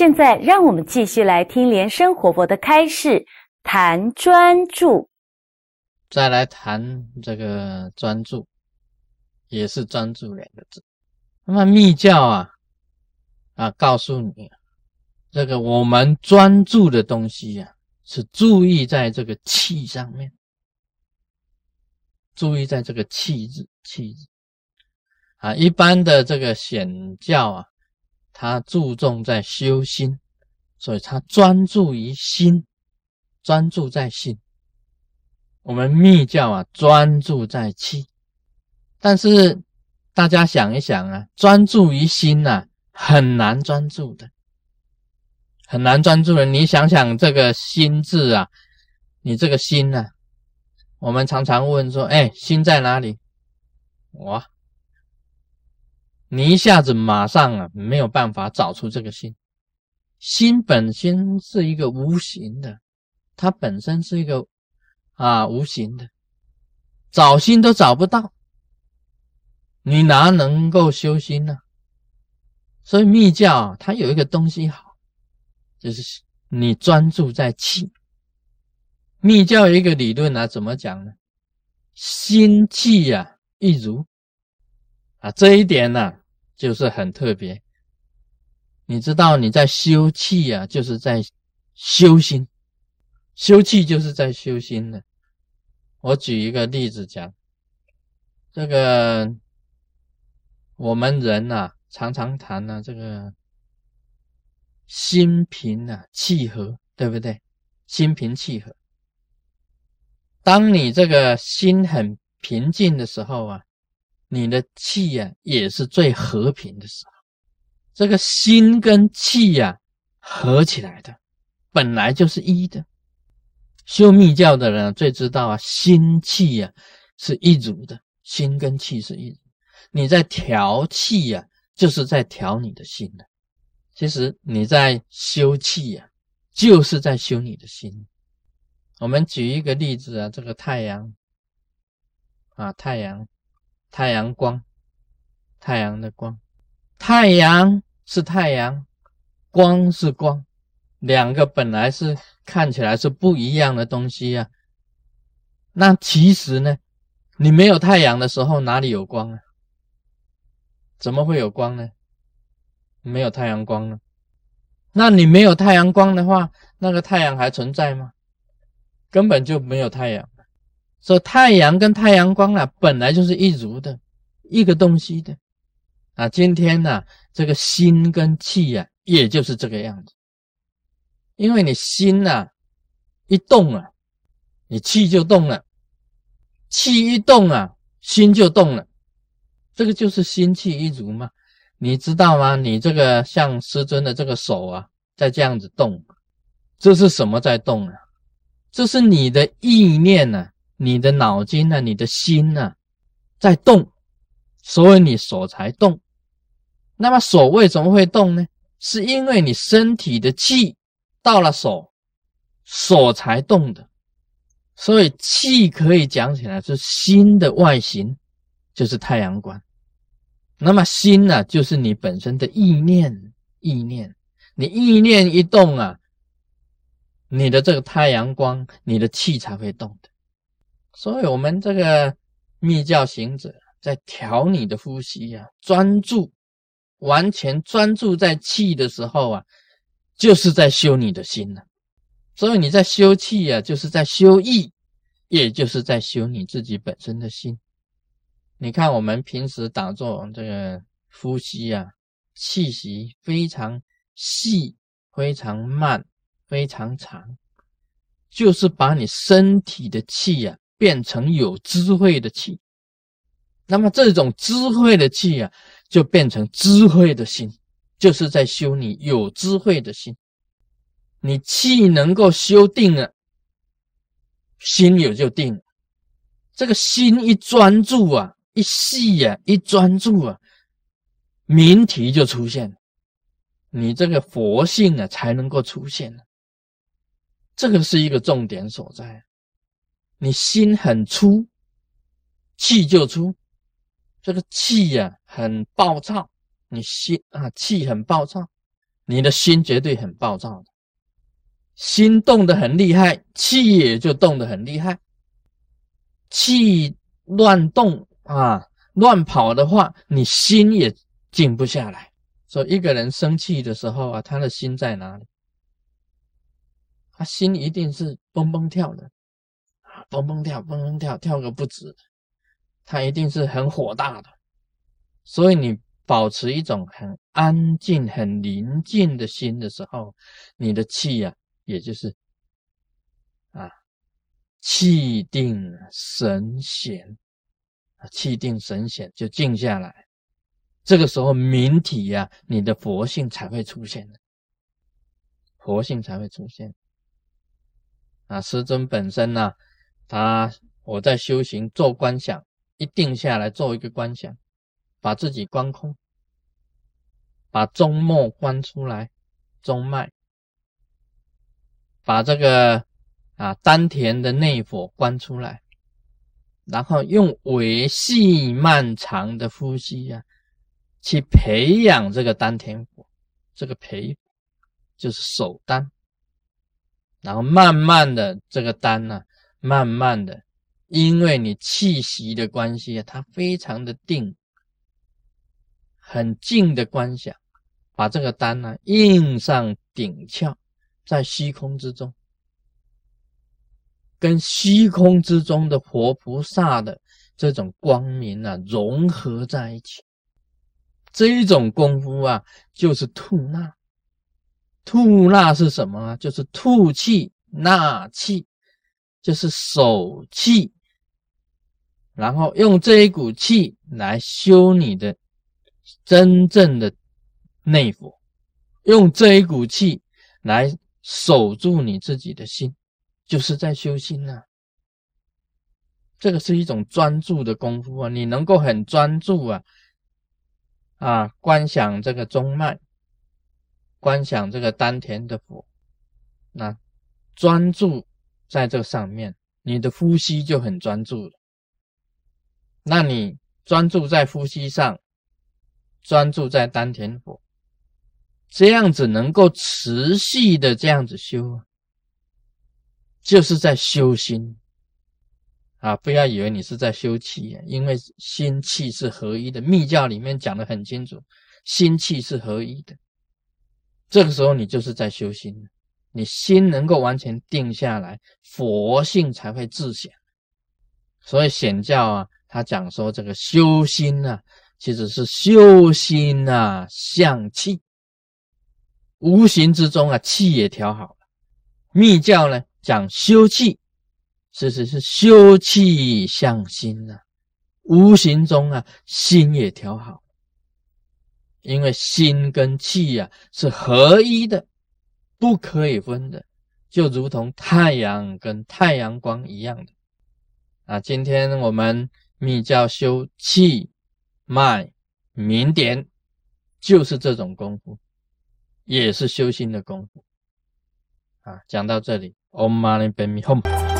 现在让我们继续来听莲生活佛的开示，谈专注。再来谈这个专注，也是专注两个字。那么密教啊啊，告诉你，这个我们专注的东西呀，是注意在这个气上面，注意在这个气字气字啊。一般的这个显教啊。他注重在修心，所以他专注于心，专注在心。我们密教啊，专注在气。但是大家想一想啊，专注于心呐，很难专注的，很难专注的。你想想这个心字啊，你这个心呢，我们常常问说，哎，心在哪里？哇！你一下子马上啊没有办法找出这个心，心本身是一个无形的，它本身是一个啊无形的，找心都找不到，你哪能够修心呢？所以密教它有一个东西好，就是你专注在气。密教一个理论啊，怎么讲呢？心气呀一如啊，这一点呢。就是很特别，你知道你在修气啊，就是在修心，修气就是在修心的。我举一个例子讲，这个我们人呐，常常谈呢，这个心平啊，气和，对不对？心平气和，当你这个心很平静的时候啊。你的气呀，也是最和平的时候。这个心跟气呀合起来的，本来就是一的。修密教的人最知道啊，心气呀是一组的，心跟气是一组。你在调气呀，就是在调你的心的。其实你在修气呀，就是在修你的心。我们举一个例子啊，这个太阳啊，太阳。太阳光，太阳的光，太阳是太阳，光是光，两个本来是看起来是不一样的东西呀。那其实呢，你没有太阳的时候哪里有光啊？怎么会有光呢？没有太阳光呢？那你没有太阳光的话，那个太阳还存在吗？根本就没有太阳。说太阳跟太阳光啊，本来就是一如的，一个东西的啊。今天呢，这个心跟气呀，也就是这个样子。因为你心呐一动啊，你气就动了；气一动啊，心就动了。这个就是心气一如嘛。你知道吗？你这个像师尊的这个手啊，在这样子动，这是什么在动啊？这是你的意念呢。你的脑筋呢？你的心呢，在动，所以你手才动。那么手为什么会动呢？是因为你身体的气到了手，手才动的。所以气可以讲起来是心的外形，就是太阳光。那么心呢，就是你本身的意念，意念。你意念一动啊，你的这个太阳光，你的气才会动的。所以，我们这个密教行者在调你的呼吸呀，专注，完全专注在气的时候啊，就是在修你的心了。所以你在修气呀，就是在修意，也就是在修你自己本身的心。你看，我们平时打坐这个呼吸啊，气息非常细、非常慢、非常长，就是把你身体的气呀。变成有智慧的气，那么这种智慧的气啊，就变成智慧的心，就是在修你有智慧的心。你气能够修定了，心也就定了。这个心一专注啊，一细呀，一专注啊，明体就出现了，你这个佛性啊才能够出现了。这个是一个重点所在。你心很粗，气就粗。这个气呀很暴躁，你心啊气很暴躁，你的心绝对很暴躁的，心动得很厉害，气也就动得很厉害。气乱动啊，乱跑的话，你心也静不下来。所以一个人生气的时候啊，他的心在哪里？他心一定是蹦蹦跳的，蹦蹦跳，蹦蹦跳，跳个不止。他一定是很火大的。所以你保持一种很安静、很宁静的心的时候，你的气呀，也就是啊，气定神闲，气定神闲就静下来。这个时候，明体呀，你的佛性才会出现的，佛性才会出现。啊，师尊本身呢，他我在修行做观想，一定下来做一个观想，把自己观空，把中脉观出来，中脉，把这个啊丹田的内火观出来，然后用维细漫长的呼吸呀。去培养这个丹田火，这个培就是守丹，然后慢慢的这个丹呢，慢慢的，因为你气息的关系啊，它非常的定，很静的观想，把这个丹呢印上顶窍，在虚空之中，跟虚空之中的活菩萨的这种光明啊融合在一起。这一种功夫啊，就是吐纳。吐纳是什么啊？就是吐气纳气，就是手气，然后用这一股气来修你的真正的内火，用这一股气来守住你自己的心，就是在修心呐。这个是一种专注的功夫啊，你能够很专注啊。啊，观想这个中脉，观想这个丹田的火，那专注在这上面，你的呼吸就很专注了。那你专注在呼吸上，专注在丹田火，这样子能够持续的这样子修，就是在修心。啊，不要以为你是在修气，因为心气是合一的。密教里面讲的很清楚，心气是合一的。这个时候你就是在修心，你心能够完全定下来，佛性才会自显。所以显教啊，他讲说这个修心啊，其实是修心啊，向气，无形之中啊，气也调好了。密教呢讲修气。其实是修气向心啊，无形中啊，心也调好，因为心跟气呀是合一的，不可以分的，就如同太阳跟太阳光一样的啊。今天我们密教修气脉明点，就是这种功夫，也是修心的功夫啊。讲到这里，Om Mani Padme Hum。